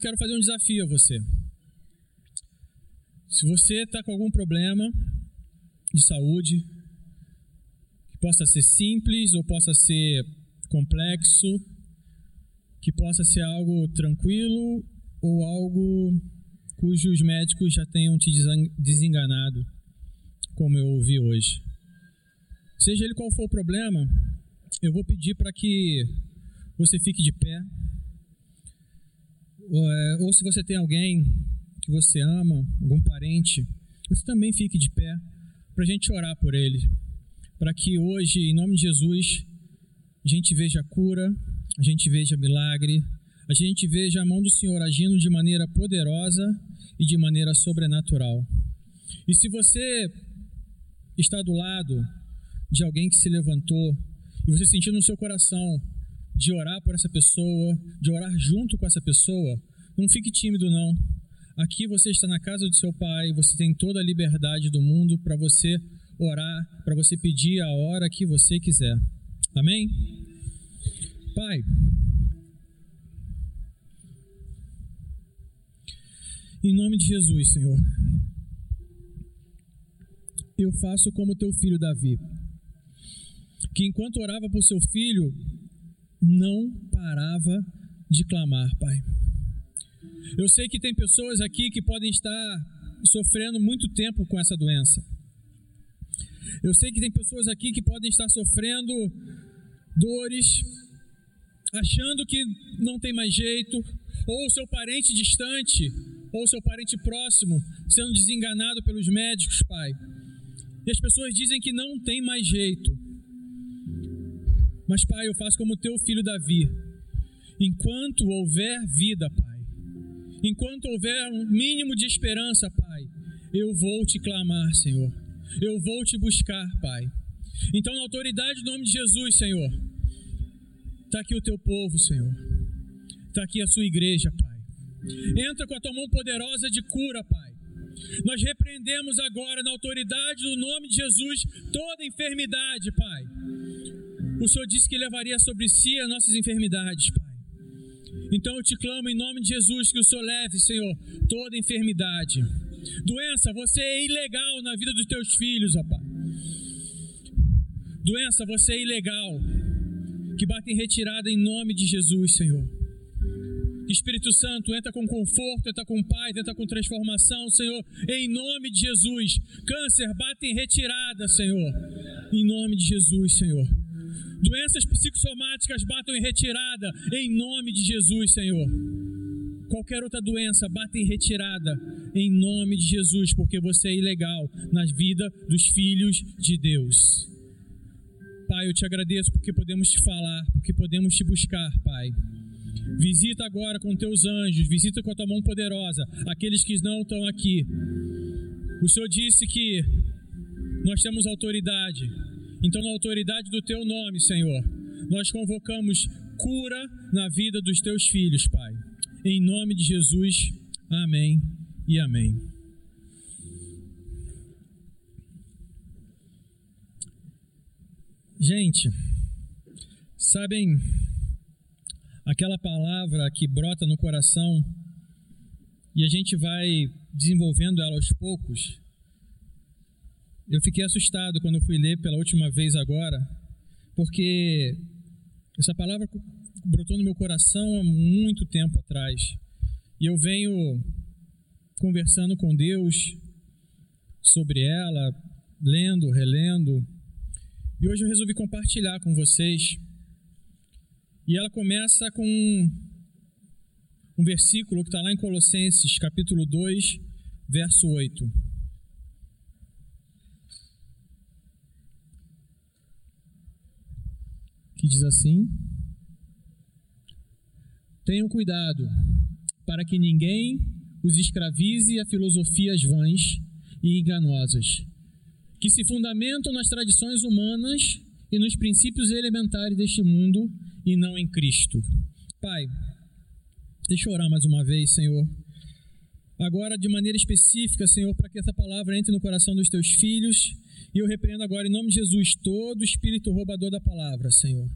quero fazer um desafio a você. Se você está com algum problema de saúde, que possa ser simples ou possa ser complexo, que possa ser algo tranquilo ou algo cujos médicos já tenham te desenganado, como eu ouvi hoje. Seja ele qual for o problema, eu vou pedir para que você fique de pé. Ou, é, ou se você tem alguém que você ama, algum parente, você também fique de pé para a gente orar por ele. Para que hoje, em nome de Jesus, a gente veja cura, a gente veja milagre, a gente veja a mão do Senhor agindo de maneira poderosa e de maneira sobrenatural. E se você está do lado de alguém que se levantou e você sentiu no seu coração de orar por essa pessoa, de orar junto com essa pessoa, não fique tímido não. Aqui você está na casa do seu pai, você tem toda a liberdade do mundo para você orar, para você pedir a hora que você quiser. Amém? Pai, Em nome de Jesus, Senhor. Eu faço como teu filho Davi, que enquanto orava por seu filho, não parava de clamar, Pai. Eu sei que tem pessoas aqui que podem estar sofrendo muito tempo com essa doença. Eu sei que tem pessoas aqui que podem estar sofrendo dores, achando que não tem mais jeito, ou seu parente distante ou seu parente próximo sendo desenganado pelos médicos, Pai. E as pessoas dizem que não tem mais jeito. Mas, Pai, eu faço como teu filho Davi. Enquanto houver vida, Pai, enquanto houver um mínimo de esperança, Pai, eu vou te clamar, Senhor. Eu vou te buscar, Pai. Então, na autoridade do nome de Jesus, Senhor, está aqui o teu povo, Senhor. Está aqui a sua igreja, Pai. Entra com a tua mão poderosa de cura, Pai. Nós repreendemos agora, na autoridade do nome de Jesus, toda enfermidade, Pai. O Senhor disse que levaria sobre si as nossas enfermidades, Pai. Então eu te clamo em nome de Jesus que o Senhor leve, Senhor, toda enfermidade. Doença, você é ilegal na vida dos teus filhos, ó Pai. Doença, você é ilegal. Que bate em retirada em nome de Jesus, Senhor. Espírito Santo, entra com conforto, entra com paz, entra com transformação, Senhor, em nome de Jesus. Câncer, bate em retirada, Senhor, em nome de Jesus, Senhor. Doenças psicossomáticas batem em retirada, em nome de Jesus, Senhor. Qualquer outra doença bate em retirada, em nome de Jesus, porque você é ilegal na vida dos filhos de Deus. Pai, eu te agradeço porque podemos te falar, porque podemos te buscar, Pai. Visita agora com teus anjos, visita com a tua mão poderosa aqueles que não estão aqui. O Senhor disse que nós temos autoridade. Então, na autoridade do teu nome, Senhor, nós convocamos cura na vida dos teus filhos, Pai. Em nome de Jesus, amém e amém. Gente, sabem aquela palavra que brota no coração e a gente vai desenvolvendo ela aos poucos. Eu fiquei assustado quando eu fui ler pela última vez agora, porque essa palavra brotou no meu coração há muito tempo atrás. E eu venho conversando com Deus sobre ela, lendo, relendo. E hoje eu resolvi compartilhar com vocês e ela começa com um versículo que está lá em Colossenses, capítulo 2, verso 8. Que diz assim: Tenham cuidado para que ninguém os escravize a filosofias vãs e enganosas, que se fundamentam nas tradições humanas e nos princípios elementares deste mundo e não em Cristo. Pai, deixa eu orar mais uma vez, Senhor. Agora, de maneira específica, Senhor, para que essa palavra entre no coração dos teus filhos. E eu repreendo agora, em nome de Jesus, todo espírito roubador da palavra, Senhor.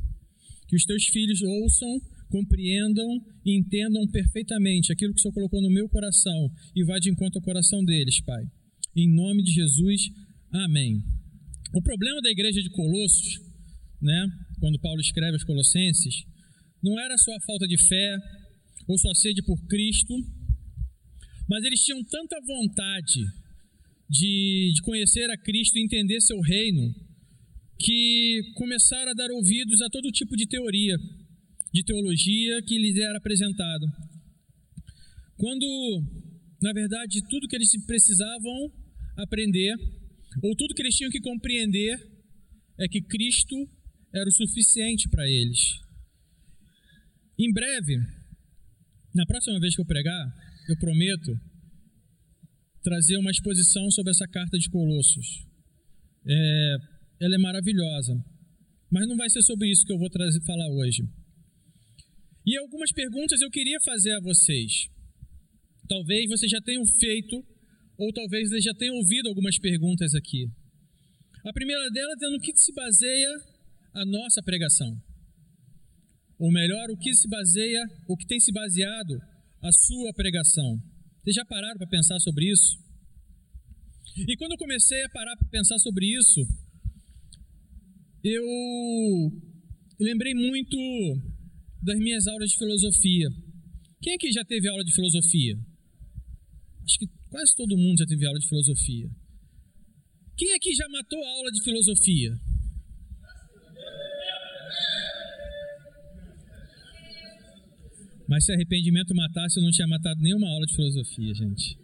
Que os teus filhos ouçam compreendam e entendam perfeitamente aquilo que o Senhor colocou no meu coração e vá de encontro ao coração deles, Pai. Em nome de Jesus, amém. O problema da igreja de Colossos, né, quando Paulo escreve aos Colossenses, não era só a falta de fé ou sua sede por Cristo, mas eles tinham tanta vontade de, de conhecer a Cristo e entender seu reino, que começaram a dar ouvidos a todo tipo de teoria, de teologia que lhes era apresentado. Quando, na verdade, tudo que eles precisavam aprender, ou tudo que eles tinham que compreender, é que Cristo era o suficiente para eles. Em breve, na próxima vez que eu pregar, eu prometo trazer uma exposição sobre essa carta de Colossos. É, ela é maravilhosa, mas não vai ser sobre isso que eu vou trazer, falar hoje. E algumas perguntas eu queria fazer a vocês. Talvez vocês já tenham feito, ou talvez vocês já tenham ouvido algumas perguntas aqui. A primeira delas é no que se baseia a nossa pregação. Ou melhor, o que se baseia, o que tem se baseado a sua pregação. Vocês já pararam para pensar sobre isso? E quando eu comecei a parar para pensar sobre isso, eu lembrei muito das minhas aulas de filosofia. Quem aqui já teve aula de filosofia? Acho que quase todo mundo já teve aula de filosofia. Quem aqui já matou a aula de filosofia? Mas se arrependimento matasse, eu não tinha matado nenhuma aula de filosofia, gente.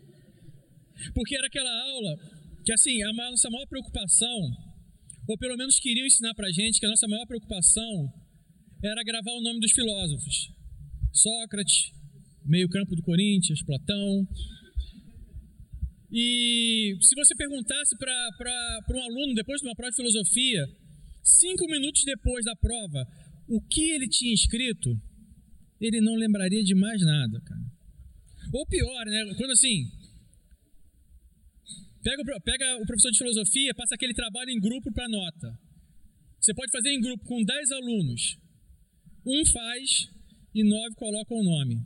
Porque era aquela aula que, assim, a nossa maior preocupação, ou pelo menos queriam ensinar pra gente que a nossa maior preocupação era gravar o nome dos filósofos. Sócrates, meio-campo do Corinthians, Platão. E se você perguntasse para um aluno, depois de uma prova de filosofia, cinco minutos depois da prova, o que ele tinha escrito, ele não lembraria de mais nada, cara. Ou pior, né? Quando assim. Pega, pega o professor de filosofia, passa aquele trabalho em grupo para nota. Você pode fazer em grupo com 10 alunos. Um faz e nove colocam o nome.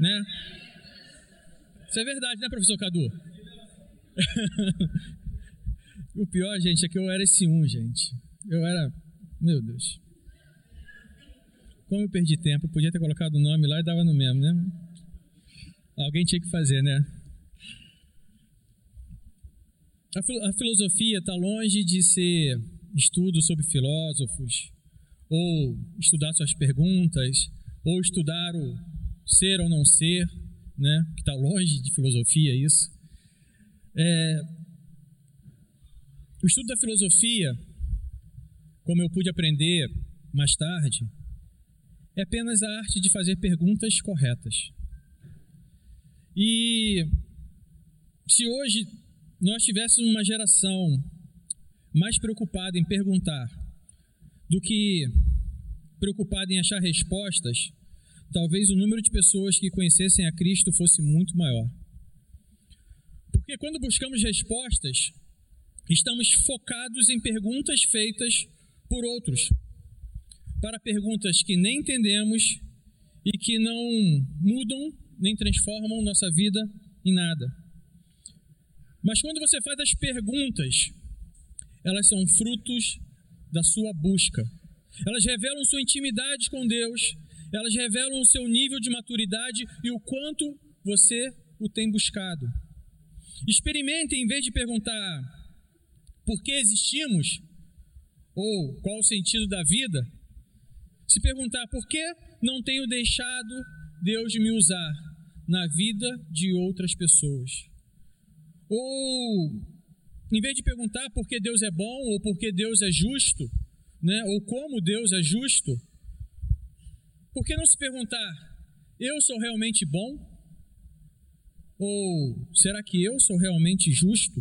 Né? Isso é verdade, né, professor Cadu? o pior, gente, é que eu era esse um, gente. Eu era. Meu Deus. Como eu perdi tempo, eu podia ter colocado o nome lá e dava no mesmo, né? Alguém tinha que fazer, né? A filosofia está longe de ser estudo sobre filósofos, ou estudar suas perguntas, ou estudar o ser ou não ser, né? Que está longe de filosofia isso. É, o estudo da filosofia, como eu pude aprender mais tarde, é apenas a arte de fazer perguntas corretas. E se hoje nós tivéssemos uma geração mais preocupada em perguntar do que preocupada em achar respostas, talvez o número de pessoas que conhecessem a Cristo fosse muito maior. Porque quando buscamos respostas, estamos focados em perguntas feitas por outros para perguntas que nem entendemos e que não mudam nem transformam nossa vida em nada. Mas quando você faz as perguntas, elas são frutos da sua busca. Elas revelam sua intimidade com Deus, elas revelam o seu nível de maturidade e o quanto você o tem buscado. Experimente, em vez de perguntar por que existimos ou qual o sentido da vida, se perguntar por que não tenho deixado Deus me usar na vida de outras pessoas. Ou, em vez de perguntar por que Deus é bom ou por que Deus é justo, né, ou como Deus é justo, por que não se perguntar, eu sou realmente bom? Ou será que eu sou realmente justo?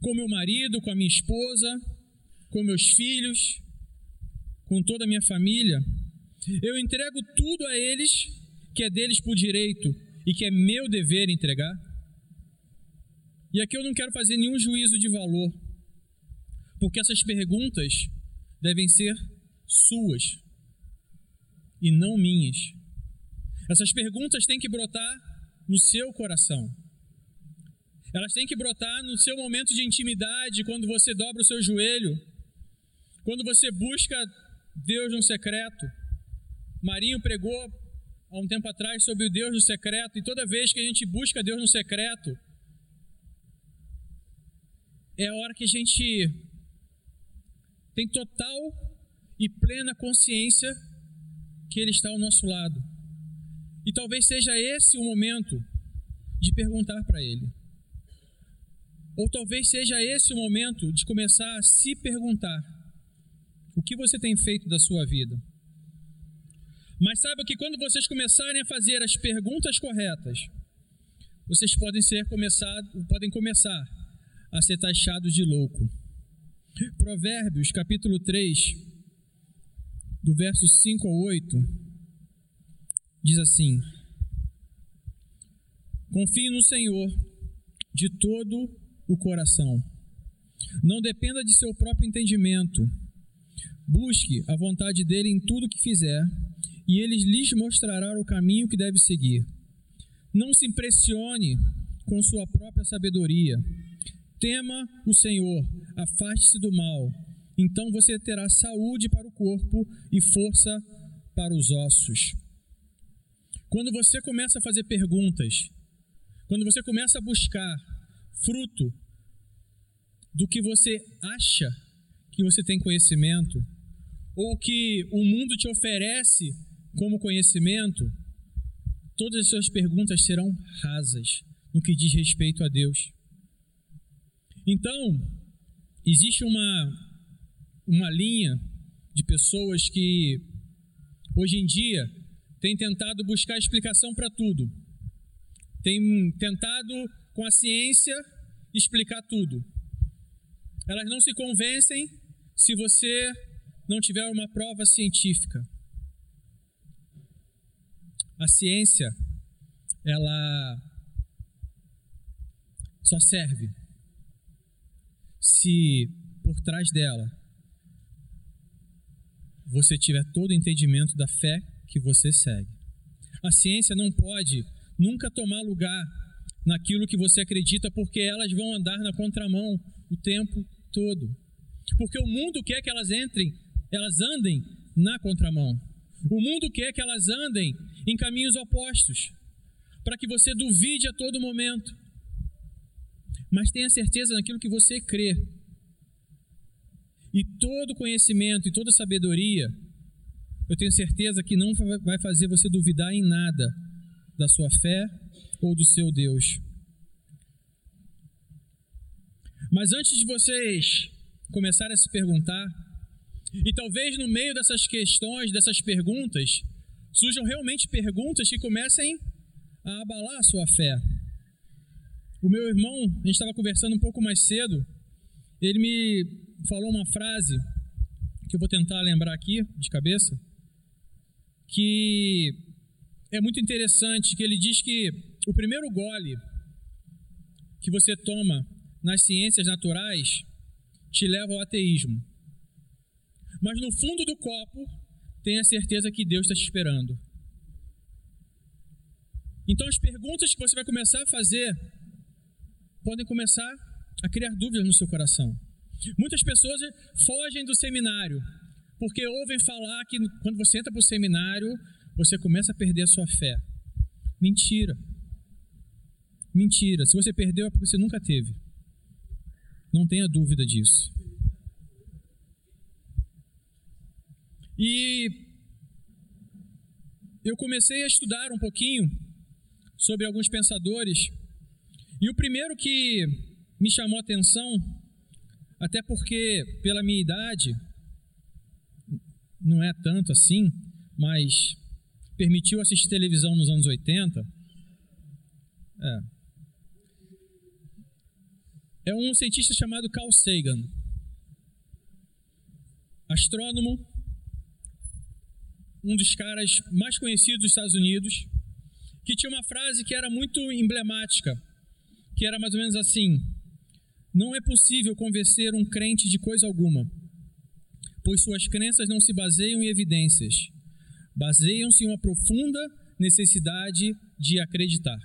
Com meu marido, com a minha esposa, com meus filhos, com toda a minha família, eu entrego tudo a eles que é deles por direito e que é meu dever entregar. E aqui eu não quero fazer nenhum juízo de valor, porque essas perguntas devem ser suas. e não minhas. Essas perguntas têm que brotar no seu coração. Elas têm que brotar no seu momento de intimidade, quando você dobra o seu joelho, quando você busca Deus no secreto. Marinho pregou há um tempo atrás sobre o Deus no secreto, e toda vez que a gente busca Deus no secreto, é a hora que a gente tem total e plena consciência que Ele está ao nosso lado. E talvez seja esse o momento de perguntar para Ele. Ou talvez seja esse o momento de começar a se perguntar: o que você tem feito da sua vida? Mas saiba que quando vocês começarem a fazer as perguntas corretas, vocês podem ser começar, podem começar a ser taxados de louco. Provérbios, capítulo 3, do verso 5 ao 8, diz assim: Confie no Senhor de todo o coração. Não dependa de seu próprio entendimento. Busque a vontade dele em tudo que fizer, e ele lhes mostrará o caminho que deve seguir. Não se impressione com sua própria sabedoria. Tema o Senhor, afaste-se do mal. Então você terá saúde para o corpo e força para os ossos. Quando você começa a fazer perguntas, quando você começa a buscar fruto do que você acha que você tem conhecimento, ou que o mundo te oferece como conhecimento, todas as suas perguntas serão rasas no que diz respeito a Deus. Então, existe uma, uma linha de pessoas que hoje em dia têm tentado buscar explicação para tudo, têm tentado com a ciência explicar tudo. Elas não se convencem se você não tiver uma prova científica. A ciência, ela só serve se por trás dela você tiver todo o entendimento da fé que você segue. A ciência não pode nunca tomar lugar naquilo que você acredita, porque elas vão andar na contramão o tempo todo. Porque o mundo quer que elas entrem, elas andem na contramão. O mundo quer que elas andem em caminhos opostos, para que você duvide a todo momento. Mas tenha certeza naquilo que você crê. E todo conhecimento e toda sabedoria, eu tenho certeza que não vai fazer você duvidar em nada da sua fé ou do seu Deus. Mas antes de vocês começarem a se perguntar, e talvez no meio dessas questões, dessas perguntas, surjam realmente perguntas que comecem a abalar a sua fé. O meu irmão, a gente estava conversando um pouco mais cedo, ele me falou uma frase que eu vou tentar lembrar aqui de cabeça, que é muito interessante, que ele diz que o primeiro gole que você toma nas ciências naturais te leva ao ateísmo. Mas no fundo do copo, tenha certeza que Deus está te esperando. Então as perguntas que você vai começar a fazer podem começar a criar dúvidas no seu coração. Muitas pessoas fogem do seminário porque ouvem falar que quando você entra para o seminário, você começa a perder a sua fé. Mentira. Mentira. Se você perdeu é porque você nunca teve. Não tenha dúvida disso. E eu comecei a estudar um pouquinho sobre alguns pensadores. E o primeiro que me chamou a atenção, até porque pela minha idade, não é tanto assim, mas permitiu assistir televisão nos anos 80. É, é um cientista chamado Carl Sagan, astrônomo, um dos caras mais conhecidos dos Estados Unidos, que tinha uma frase que era muito emblemática, que era mais ou menos assim: Não é possível convencer um crente de coisa alguma, pois suas crenças não se baseiam em evidências. baseiam-se em uma profunda necessidade de acreditar.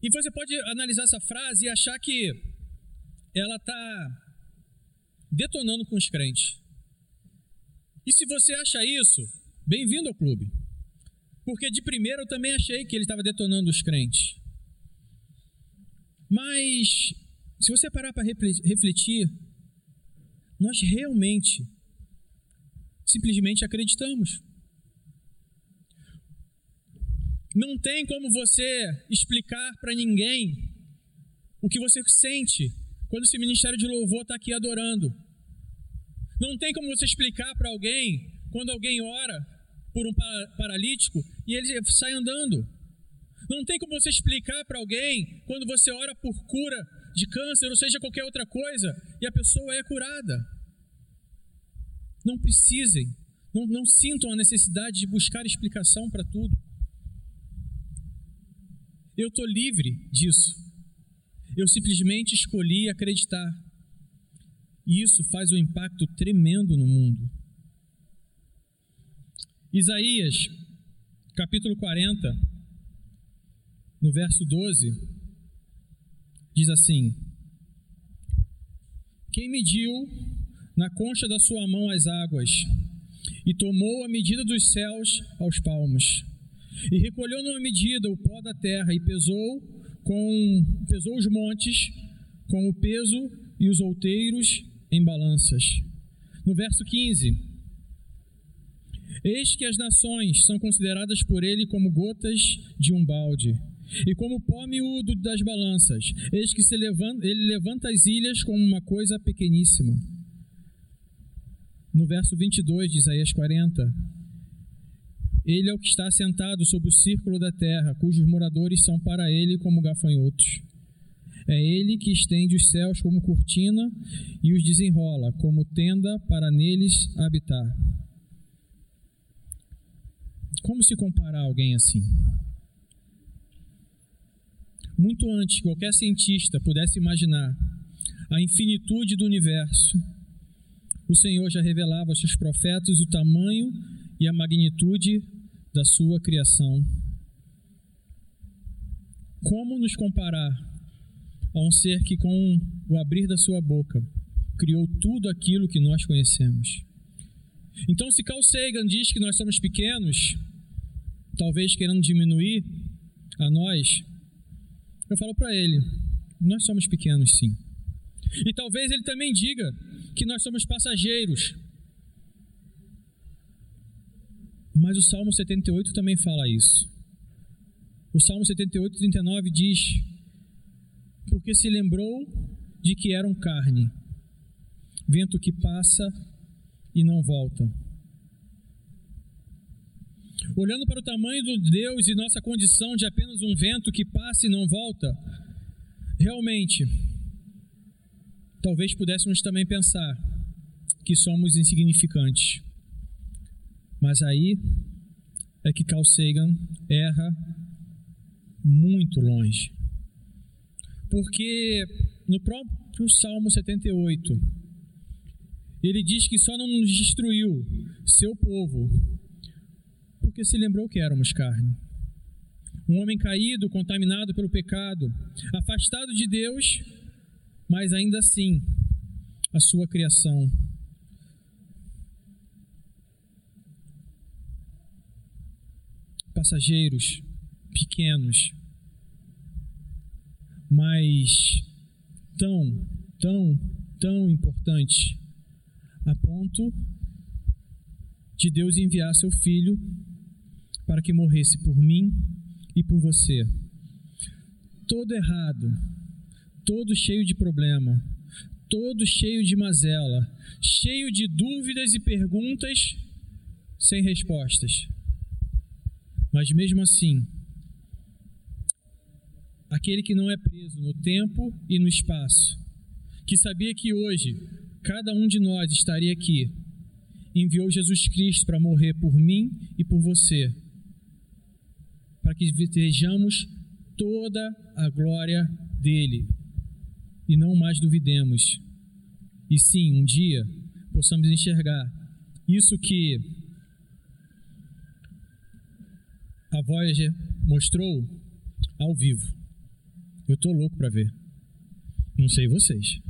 E você pode analisar essa frase e achar que ela está detonando com os crentes. E se você acha isso, bem-vindo ao clube. Porque de primeiro eu também achei que ele estava detonando os crentes. Mas, se você parar para refletir, nós realmente, simplesmente acreditamos. Não tem como você explicar para ninguém o que você sente quando esse ministério de louvor está aqui adorando. Não tem como você explicar para alguém quando alguém ora por um paralítico e ele sai andando. Não tem como você explicar para alguém quando você ora por cura de câncer ou seja qualquer outra coisa e a pessoa é curada. Não precisem, não, não sintam a necessidade de buscar explicação para tudo. Eu estou livre disso. Eu simplesmente escolhi acreditar. E isso faz um impacto tremendo no mundo. Isaías, capítulo 40, no verso 12, diz assim: Quem mediu na concha da sua mão as águas, e tomou a medida dos céus aos palmos, e recolheu numa medida o pó da terra, e pesou com pesou os montes com o peso e os outeiros em balanças. No verso 15, Eis que as nações são consideradas por ele como gotas de um balde, e como pó miúdo das balanças. Eis que levanta, ele levanta as ilhas como uma coisa pequeníssima. No verso 22 de Isaías 40, ele é o que está sentado sobre o círculo da terra, cujos moradores são para ele como gafanhotos. É ele que estende os céus como cortina e os desenrola como tenda para neles habitar. Como se comparar alguém assim? Muito antes que qualquer cientista pudesse imaginar a infinitude do universo, o Senhor já revelava aos seus profetas o tamanho e a magnitude da sua criação. Como nos comparar a um ser que, com o abrir da sua boca, criou tudo aquilo que nós conhecemos? Então, se Carl Sagan diz que nós somos pequenos, talvez querendo diminuir a nós, eu falo para ele: nós somos pequenos sim. E talvez ele também diga que nós somos passageiros. Mas o Salmo 78 também fala isso. O Salmo 78, 39 diz: Porque se lembrou de que eram carne, vento que passa e não volta Olhando para o tamanho do Deus e nossa condição de apenas um vento que passa e não volta, realmente, talvez pudéssemos também pensar que somos insignificantes. Mas aí é que Carl Sagan erra muito longe. Porque no próprio Salmo 78, ele diz que só não nos destruiu seu povo, porque se lembrou que éramos carne. Um homem caído, contaminado pelo pecado, afastado de Deus, mas ainda assim, a sua criação. Passageiros, pequenos, mas tão, tão, tão importante a ponto de Deus enviar seu filho para que morresse por mim e por você. Todo errado, todo cheio de problema, todo cheio de mazela, cheio de dúvidas e perguntas sem respostas. Mas mesmo assim, aquele que não é preso no tempo e no espaço, que sabia que hoje cada um de nós estaria aqui, enviou Jesus Cristo para morrer por mim e por você para que vejamos toda a glória dele e não mais duvidemos. E sim, um dia possamos enxergar isso que a Voyager mostrou ao vivo. Eu tô louco para ver. Não sei vocês.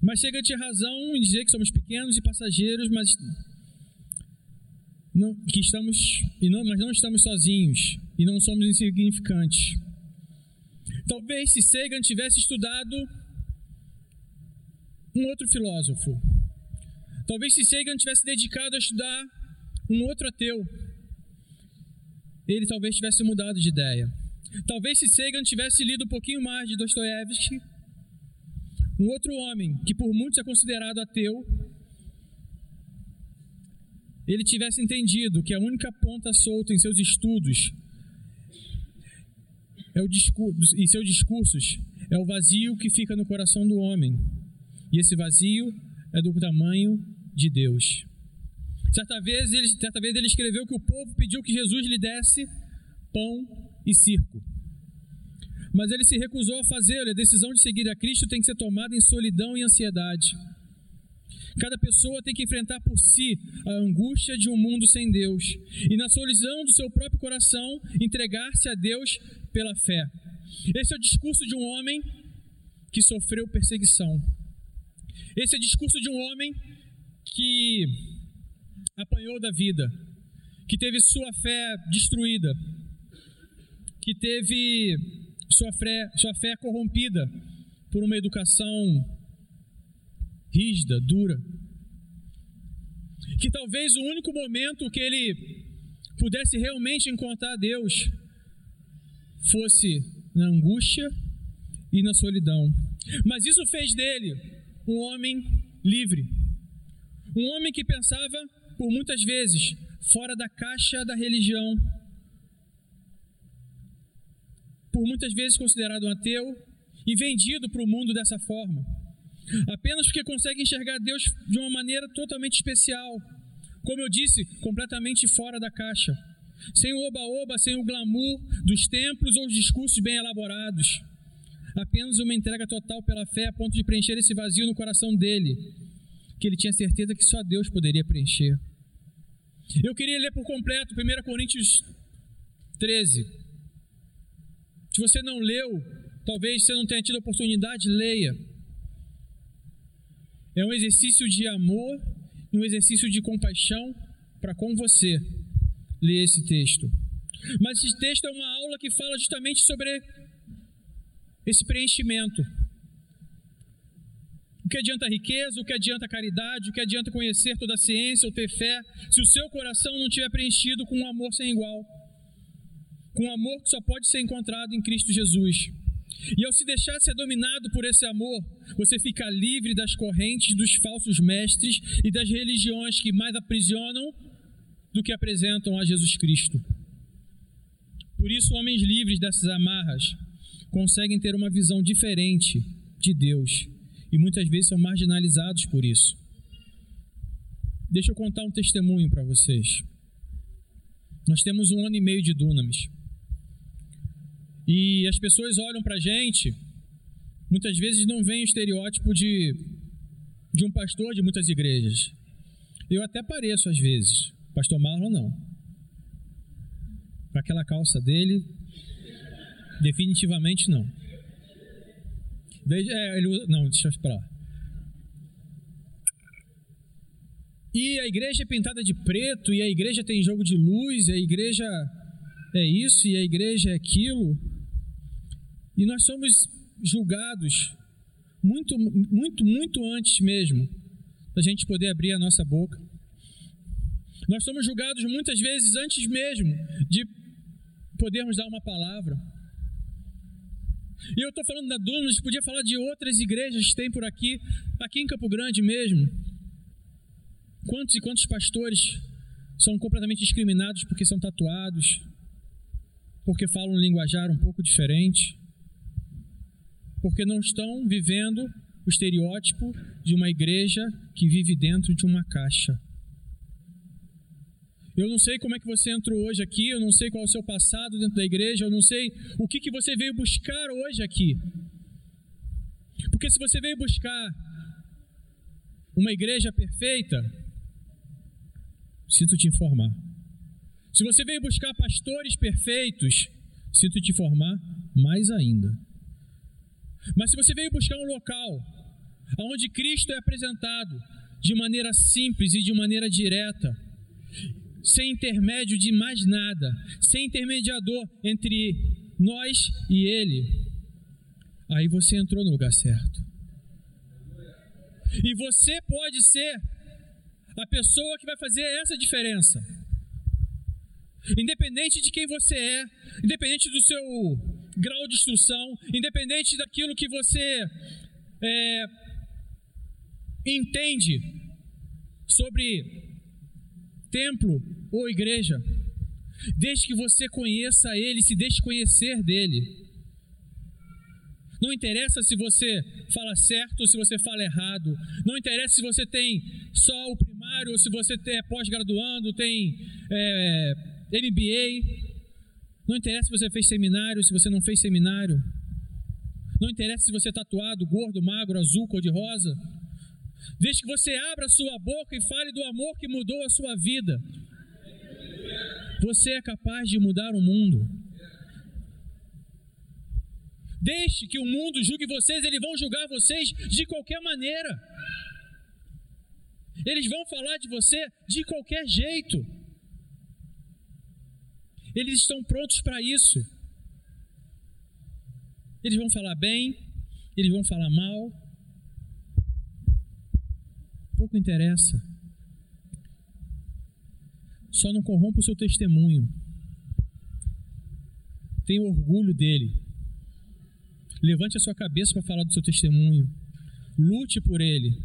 Mas chega de razão em dizer que somos pequenos e passageiros, mas não, que estamos e não, mas não estamos sozinhos e não somos insignificantes. Talvez se Sagan tivesse estudado um outro filósofo, talvez se Sagan tivesse dedicado a estudar um outro ateu, ele talvez tivesse mudado de ideia. Talvez se Sagan tivesse lido um pouquinho mais de Dostoiévski, um outro homem que por muitos é considerado ateu, ele tivesse entendido que a única ponta solta em seus estudos é o discurso, e seus discursos é o vazio que fica no coração do homem. E esse vazio é do tamanho de Deus. Certa vez, ele, certa vez ele escreveu que o povo pediu que Jesus lhe desse pão e circo. Mas ele se recusou a fazê-lo. A decisão de seguir a Cristo tem que ser tomada em solidão e ansiedade. Cada pessoa tem que enfrentar por si a angústia de um mundo sem Deus e, na solidão do seu próprio coração, entregar-se a Deus pela fé. Esse é o discurso de um homem que sofreu perseguição. Esse é o discurso de um homem que apanhou da vida, que teve sua fé destruída, que teve sua fé, sua fé corrompida por uma educação rígida, dura. Que talvez o único momento que ele pudesse realmente encontrar Deus fosse na angústia e na solidão. Mas isso fez dele um homem livre. Um homem que pensava, por muitas vezes, fora da caixa da religião por muitas vezes considerado um ateu e vendido para o mundo dessa forma, apenas porque consegue enxergar Deus de uma maneira totalmente especial, como eu disse, completamente fora da caixa, sem o oba-oba, sem o glamour dos templos ou os discursos bem elaborados, apenas uma entrega total pela fé a ponto de preencher esse vazio no coração dele, que ele tinha certeza que só Deus poderia preencher. Eu queria ler por completo 1 Coríntios 13, se você não leu, talvez você não tenha tido oportunidade, leia. É um exercício de amor e um exercício de compaixão para com você ler esse texto. Mas esse texto é uma aula que fala justamente sobre esse preenchimento. O que adianta riqueza, o que adianta caridade, o que adianta conhecer toda a ciência ou ter fé, se o seu coração não estiver preenchido com um amor sem igual com amor que só pode ser encontrado em Cristo Jesus. E ao se deixar ser dominado por esse amor, você fica livre das correntes dos falsos mestres e das religiões que mais aprisionam do que apresentam a Jesus Cristo. Por isso, homens livres dessas amarras conseguem ter uma visão diferente de Deus e muitas vezes são marginalizados por isso. Deixa eu contar um testemunho para vocês. Nós temos um ano e meio de Dunamis. E as pessoas olham para a gente, muitas vezes não veem o estereótipo de, de um pastor de muitas igrejas. Eu até pareço às vezes, pastor Marlon não. Com aquela calça dele, definitivamente não. Desde, é, ele não, deixa eu esperar. E a igreja é pintada de preto, e a igreja tem jogo de luz, e a igreja é isso, e a igreja é aquilo. E nós somos julgados muito, muito, muito antes mesmo da gente poder abrir a nossa boca. Nós somos julgados muitas vezes antes mesmo de podermos dar uma palavra. E eu estou falando da Duna, a gente podia falar de outras igrejas que tem por aqui, aqui em Campo Grande mesmo. Quantos e quantos pastores são completamente discriminados porque são tatuados, porque falam um linguajar um pouco diferente porque não estão vivendo o estereótipo de uma igreja que vive dentro de uma caixa. Eu não sei como é que você entrou hoje aqui, eu não sei qual é o seu passado dentro da igreja, eu não sei o que, que você veio buscar hoje aqui. Porque se você veio buscar uma igreja perfeita, sinto te informar. Se você veio buscar pastores perfeitos, sinto te informar mais ainda. Mas se você veio buscar um local onde Cristo é apresentado de maneira simples e de maneira direta, sem intermédio de mais nada, sem intermediador entre nós e Ele, aí você entrou no lugar certo. E você pode ser a pessoa que vai fazer essa diferença. Independente de quem você é, independente do seu grau de instrução, independente daquilo que você é, entende sobre templo ou igreja, desde que você conheça Ele, se deixe conhecer dele. Não interessa se você fala certo ou se você fala errado. Não interessa se você tem só o primário ou se você é pós-graduando, tem é, MBA. Não interessa se você fez seminário, se você não fez seminário. Não interessa se você é tatuado, gordo, magro, azul, cor-de-rosa. Desde que você abra sua boca e fale do amor que mudou a sua vida. Você é capaz de mudar o mundo. Deixe que o mundo julgue vocês, eles vão julgar vocês de qualquer maneira. Eles vão falar de você de qualquer jeito. Eles estão prontos para isso. Eles vão falar bem, eles vão falar mal. Pouco interessa. Só não corrompa o seu testemunho. Tenha orgulho dele. Levante a sua cabeça para falar do seu testemunho. Lute por ele.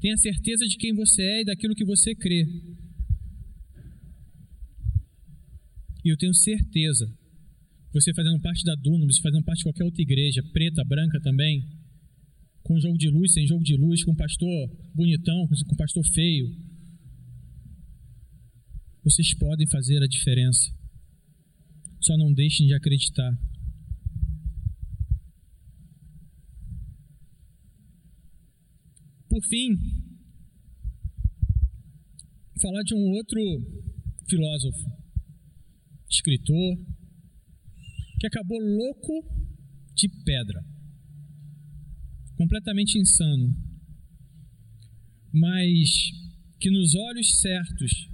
Tenha certeza de quem você é e daquilo que você crê. E eu tenho certeza, você fazendo parte da Dunamis, fazendo parte de qualquer outra igreja, preta, branca também, com jogo de luz, sem jogo de luz, com pastor bonitão, com pastor feio, vocês podem fazer a diferença. Só não deixem de acreditar. por fim, falar de um outro filósofo, escritor, que acabou louco de pedra, completamente insano, mas que nos olhos certos,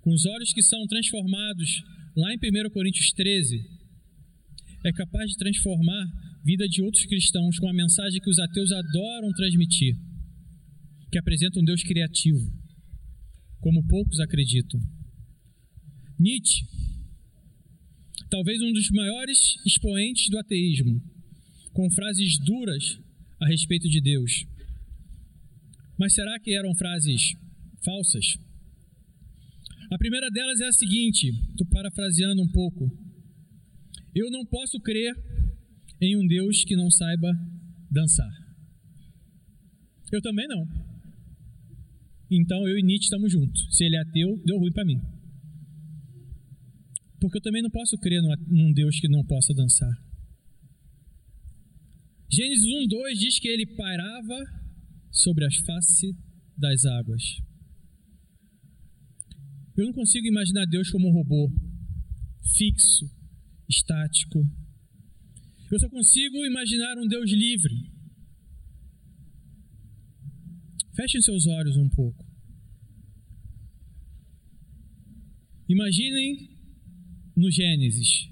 com os olhos que são transformados lá em 1 Coríntios 13, é capaz de transformar vida de outros cristãos com a mensagem que os ateus adoram transmitir, que apresenta um Deus criativo, como poucos acreditam. Nietzsche, talvez um dos maiores expoentes do ateísmo, com frases duras a respeito de Deus. Mas será que eram frases falsas? A primeira delas é a seguinte, estou parafraseando um pouco. Eu não posso crer em um Deus que não saiba dançar. Eu também não. Então eu e Nietzsche estamos juntos. Se ele é ateu, deu ruim para mim. Porque eu também não posso crer num Deus que não possa dançar. Gênesis 1, 2 diz que ele pairava sobre as faces das águas. Eu não consigo imaginar Deus como um robô, fixo, estático, eu só consigo imaginar um Deus livre. Fechem seus olhos um pouco. Imaginem no Gênesis.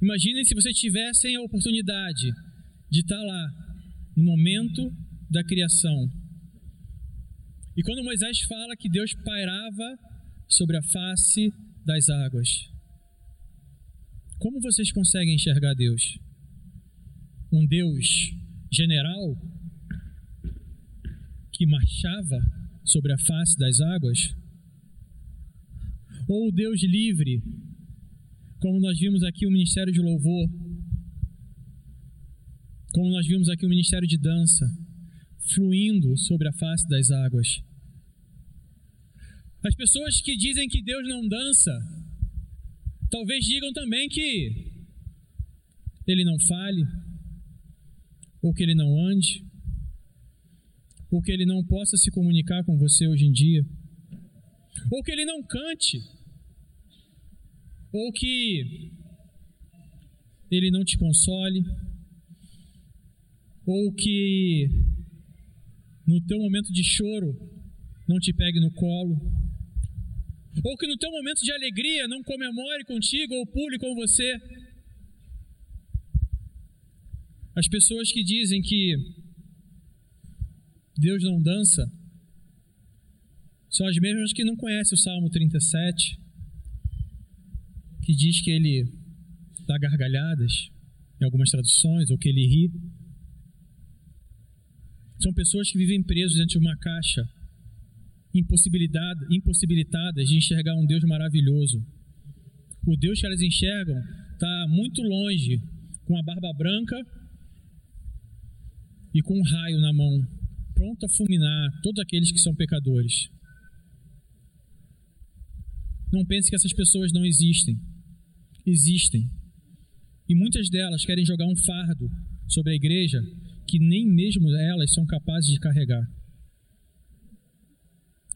Imaginem se vocês tivessem a oportunidade de estar lá no momento da criação. E quando Moisés fala que Deus pairava sobre a face das águas, como vocês conseguem enxergar Deus? um Deus general que marchava sobre a face das águas? Ou o Deus livre, como nós vimos aqui o ministério de louvor, como nós vimos aqui o ministério de dança, fluindo sobre a face das águas? As pessoas que dizem que Deus não dança, talvez digam também que ele não fale, ou que ele não ande, Ou que ele não possa se comunicar com você hoje em dia. Ou que ele não cante. Ou que ele não te console. Ou que no teu momento de choro não te pegue no colo. Ou que no teu momento de alegria não comemore contigo ou pule com você. As pessoas que dizem que Deus não dança são as mesmas que não conhecem o Salmo 37, que diz que ele dá gargalhadas, em algumas traduções, ou que ele ri. São pessoas que vivem presos dentro de uma caixa, impossibilitadas de enxergar um Deus maravilhoso. O Deus que elas enxergam está muito longe, com a barba branca e com um raio na mão, pronto a fulminar todos aqueles que são pecadores. Não pense que essas pessoas não existem. Existem. E muitas delas querem jogar um fardo sobre a igreja que nem mesmo elas são capazes de carregar.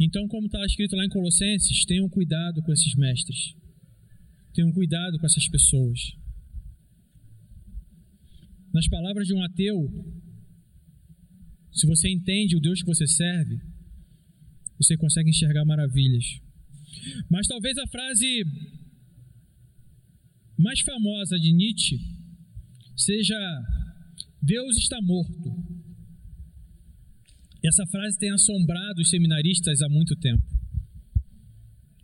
Então, como está escrito lá em Colossenses, tenham cuidado com esses mestres. Tenham cuidado com essas pessoas. Nas palavras de um ateu, se você entende o Deus que você serve, você consegue enxergar maravilhas. Mas talvez a frase mais famosa de Nietzsche seja: Deus está morto. Essa frase tem assombrado os seminaristas há muito tempo.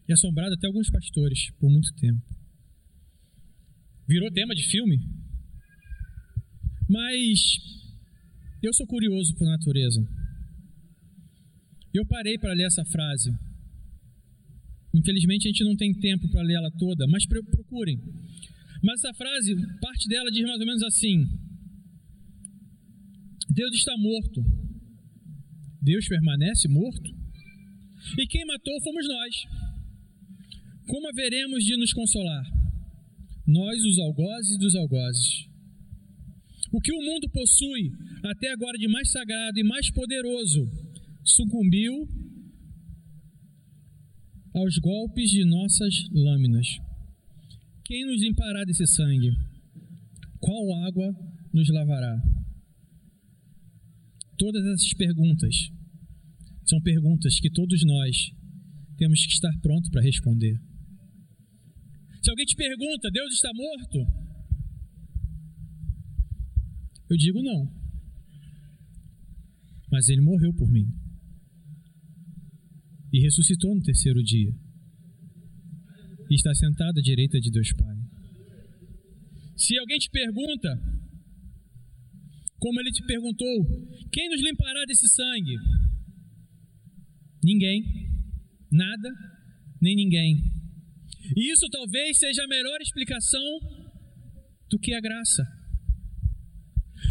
E assombrado até alguns pastores por muito tempo. Virou tema de filme. Mas eu sou curioso por natureza. Eu parei para ler essa frase. Infelizmente a gente não tem tempo para ler ela toda, mas procurem. Mas essa frase, parte dela diz mais ou menos assim: Deus está morto. Deus permanece morto? E quem matou fomos nós. Como haveremos de nos consolar? Nós, os algozes dos algozes. O que o mundo possui até agora de mais sagrado e mais poderoso sucumbiu aos golpes de nossas lâminas. Quem nos limpará desse sangue? Qual água nos lavará? Todas essas perguntas são perguntas que todos nós temos que estar pronto para responder. Se alguém te pergunta, Deus está morto? Eu digo não. Mas ele morreu por mim. E ressuscitou no terceiro dia. E está sentado à direita de Deus Pai. Se alguém te pergunta, como ele te perguntou, quem nos limpará desse sangue? Ninguém, nada, nem ninguém. E isso talvez seja a melhor explicação do que a graça.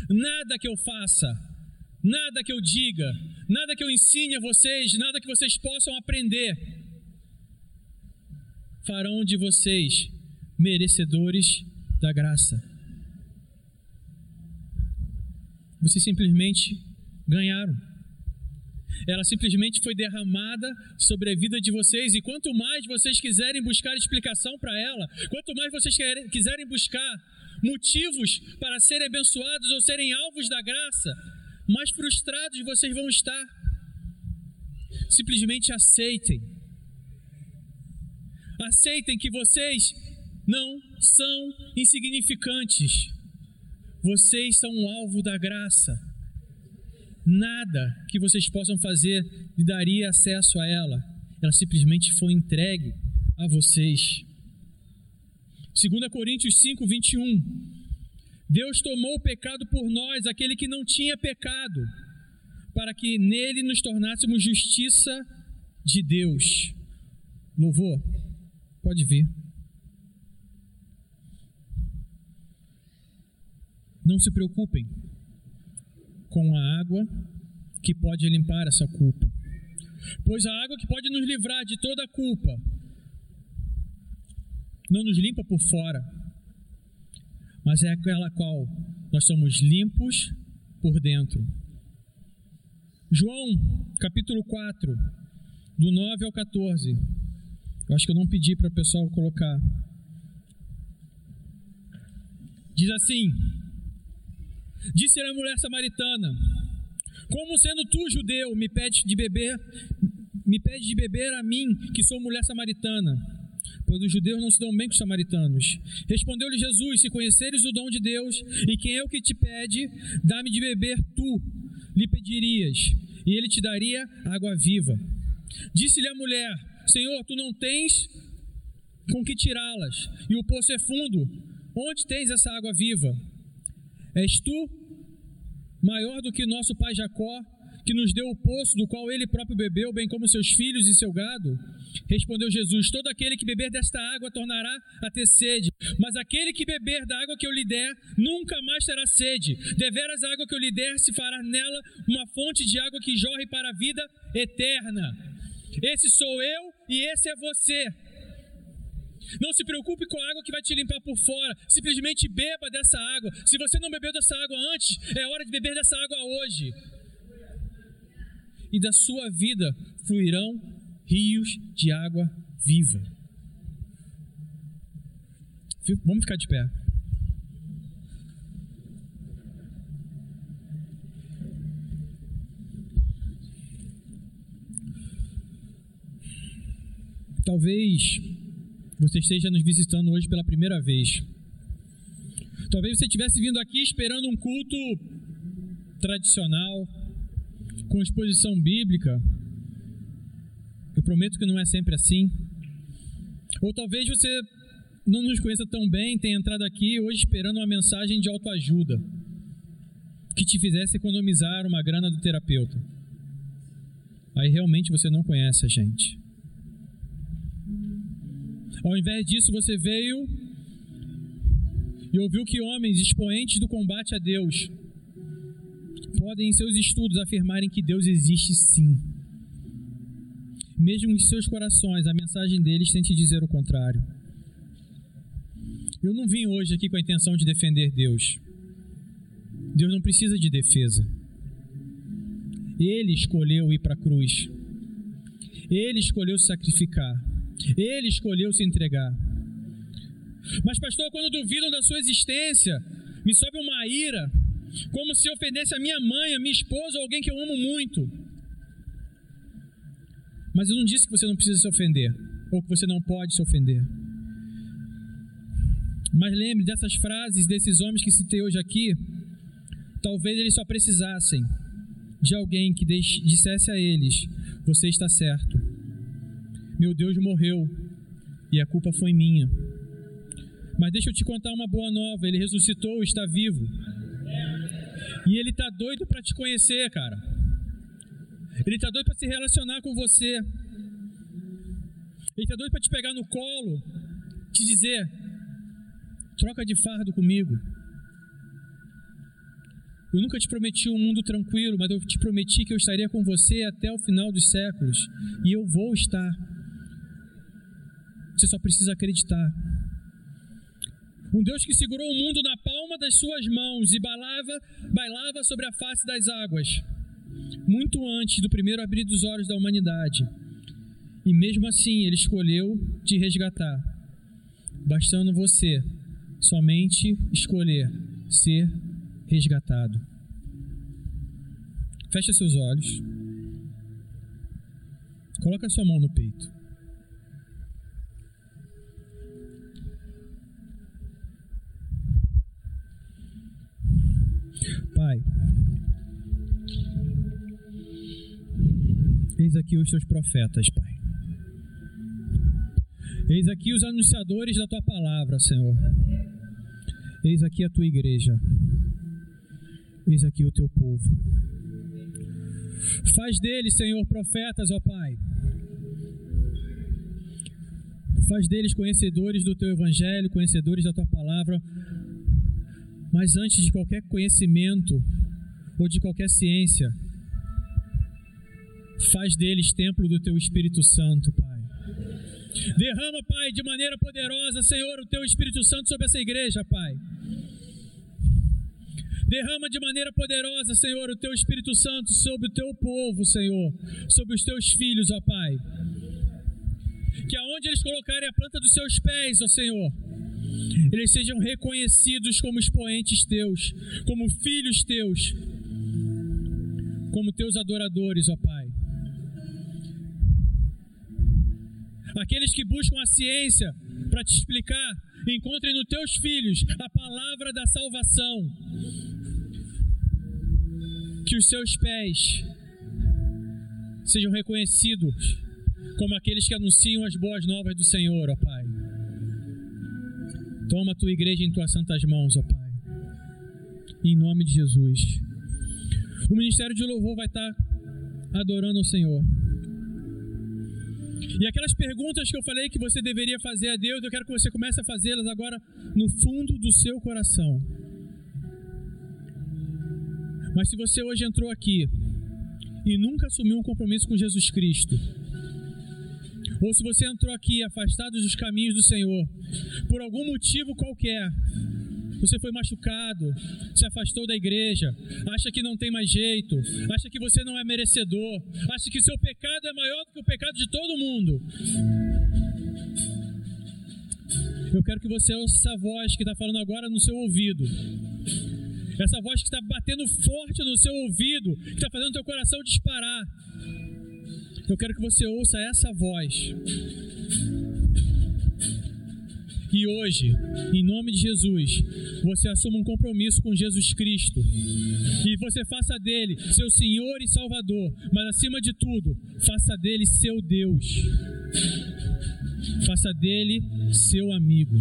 Nada que eu faça, nada que eu diga, nada que eu ensine a vocês, nada que vocês possam aprender, farão de vocês merecedores da graça. Vocês simplesmente ganharam. Ela simplesmente foi derramada sobre a vida de vocês, e quanto mais vocês quiserem buscar explicação para ela, quanto mais vocês quiserem buscar motivos para serem abençoados ou serem alvos da graça, mais frustrados vocês vão estar. Simplesmente aceitem. Aceitem que vocês não são insignificantes. Vocês são um alvo da graça. Nada que vocês possam fazer lhe daria acesso a ela. Ela simplesmente foi entregue a vocês. 2 Coríntios 5, 21. Deus tomou o pecado por nós, aquele que não tinha pecado, para que nele nos tornássemos justiça de Deus. Louvor, pode vir. Não se preocupem com a água que pode limpar essa culpa, pois a água que pode nos livrar de toda a culpa não nos limpa por fora, mas é aquela qual nós somos limpos por dentro. João, capítulo 4, do 9 ao 14. Eu acho que eu não pedi para o pessoal colocar. Diz assim: Disse-lhe a mulher samaritana: Como sendo tu judeu, me pede de beber, me pede de beber a mim, que sou mulher samaritana? Pois os judeus não se dão bem com os samaritanos. Respondeu-lhe Jesus: Se conheceres o dom de Deus, e quem é o que te pede, dá-me de beber tu, lhe pedirias, e ele te daria água viva. Disse-lhe a mulher: Senhor, tu não tens com que tirá-las, e o poço é fundo. Onde tens essa água viva? És tu maior do que nosso pai Jacó, que nos deu o poço do qual ele próprio bebeu, bem como seus filhos e seu gado? Respondeu Jesus: Todo aquele que beber desta água tornará a ter sede, mas aquele que beber da água que eu lhe der nunca mais terá sede. Deveras a água que eu lhe der se fará nela uma fonte de água que jorre para a vida eterna. Esse sou eu e esse é você. Não se preocupe com a água que vai te limpar por fora. Simplesmente beba dessa água. Se você não bebeu dessa água antes, é hora de beber dessa água hoje. E da sua vida fluirão rios de água viva. Vamos ficar de pé. Talvez você esteja nos visitando hoje pela primeira vez. Talvez você estivesse vindo aqui esperando um culto tradicional, com exposição bíblica. Eu prometo que não é sempre assim. Ou talvez você não nos conheça tão bem, tenha entrado aqui hoje esperando uma mensagem de autoajuda que te fizesse economizar uma grana do terapeuta. Aí realmente você não conhece a gente. Ao invés disso, você veio e ouviu que homens expoentes do combate a Deus podem, em seus estudos, afirmarem que Deus existe sim. Mesmo em seus corações, a mensagem deles tente dizer o contrário. Eu não vim hoje aqui com a intenção de defender Deus. Deus não precisa de defesa. Ele escolheu ir para a cruz. Ele escolheu se sacrificar. Ele escolheu se entregar. Mas, pastor, quando duvidam da sua existência, me sobe uma ira, como se ofendesse a minha mãe, a minha esposa ou alguém que eu amo muito. Mas eu não disse que você não precisa se ofender, ou que você não pode se ofender. Mas lembre dessas frases desses homens que citei hoje aqui, talvez eles só precisassem de alguém que dissesse a eles: Você está certo meu Deus morreu e a culpa foi minha. Mas deixa eu te contar uma boa nova: ele ressuscitou, está vivo. E ele está doido para te conhecer, cara. Ele está doido para se relacionar com você. Ele está doido para te pegar no colo, te dizer: troca de fardo comigo. Eu nunca te prometi um mundo tranquilo, mas eu te prometi que eu estaria com você até o final dos séculos. E eu vou estar. Você só precisa acreditar. Um Deus que segurou o mundo na palma das suas mãos e bailava, bailava sobre a face das águas, muito antes do primeiro abrir dos olhos da humanidade. E mesmo assim, Ele escolheu te resgatar, bastando você somente escolher ser resgatado. Feche seus olhos. Coloca sua mão no peito. Pai, eis aqui os teus profetas, Pai. Eis aqui os anunciadores da tua palavra, Senhor. Eis aqui a tua igreja. Eis aqui o teu povo. Faz deles, Senhor, profetas, ó Pai. Faz deles conhecedores do teu evangelho, conhecedores da tua palavra, mas antes de qualquer conhecimento ou de qualquer ciência, faz deles templo do teu Espírito Santo, Pai. Derrama, Pai, de maneira poderosa, Senhor, o teu Espírito Santo sobre essa igreja, Pai. Derrama de maneira poderosa, Senhor, o teu Espírito Santo sobre o teu povo, Senhor, sobre os teus filhos, ó Pai. Que aonde eles colocarem a planta dos seus pés, ó Senhor, eles sejam reconhecidos como expoentes teus, como filhos teus, como teus adoradores, ó Pai. Aqueles que buscam a ciência para te explicar, encontrem nos teus filhos a palavra da salvação. Que os seus pés sejam reconhecidos como aqueles que anunciam as boas novas do Senhor, ó Pai. Toma a tua igreja em tuas santas mãos, ó Pai. Em nome de Jesus. O ministério de louvor vai estar adorando o Senhor. E aquelas perguntas que eu falei que você deveria fazer a Deus, eu quero que você comece a fazê-las agora no fundo do seu coração. Mas se você hoje entrou aqui e nunca assumiu um compromisso com Jesus Cristo, ou se você entrou aqui afastado dos caminhos do Senhor, por algum motivo qualquer, você foi machucado, se afastou da igreja, acha que não tem mais jeito, acha que você não é merecedor, acha que seu pecado é maior do que o pecado de todo mundo. Eu quero que você ouça essa voz que está falando agora no seu ouvido. Essa voz que está batendo forte no seu ouvido, que está fazendo o teu coração disparar. Eu quero que você ouça essa voz. E hoje, em nome de Jesus, você assuma um compromisso com Jesus Cristo. E você faça dele seu Senhor e Salvador, mas acima de tudo, faça dele seu Deus, faça dele seu amigo.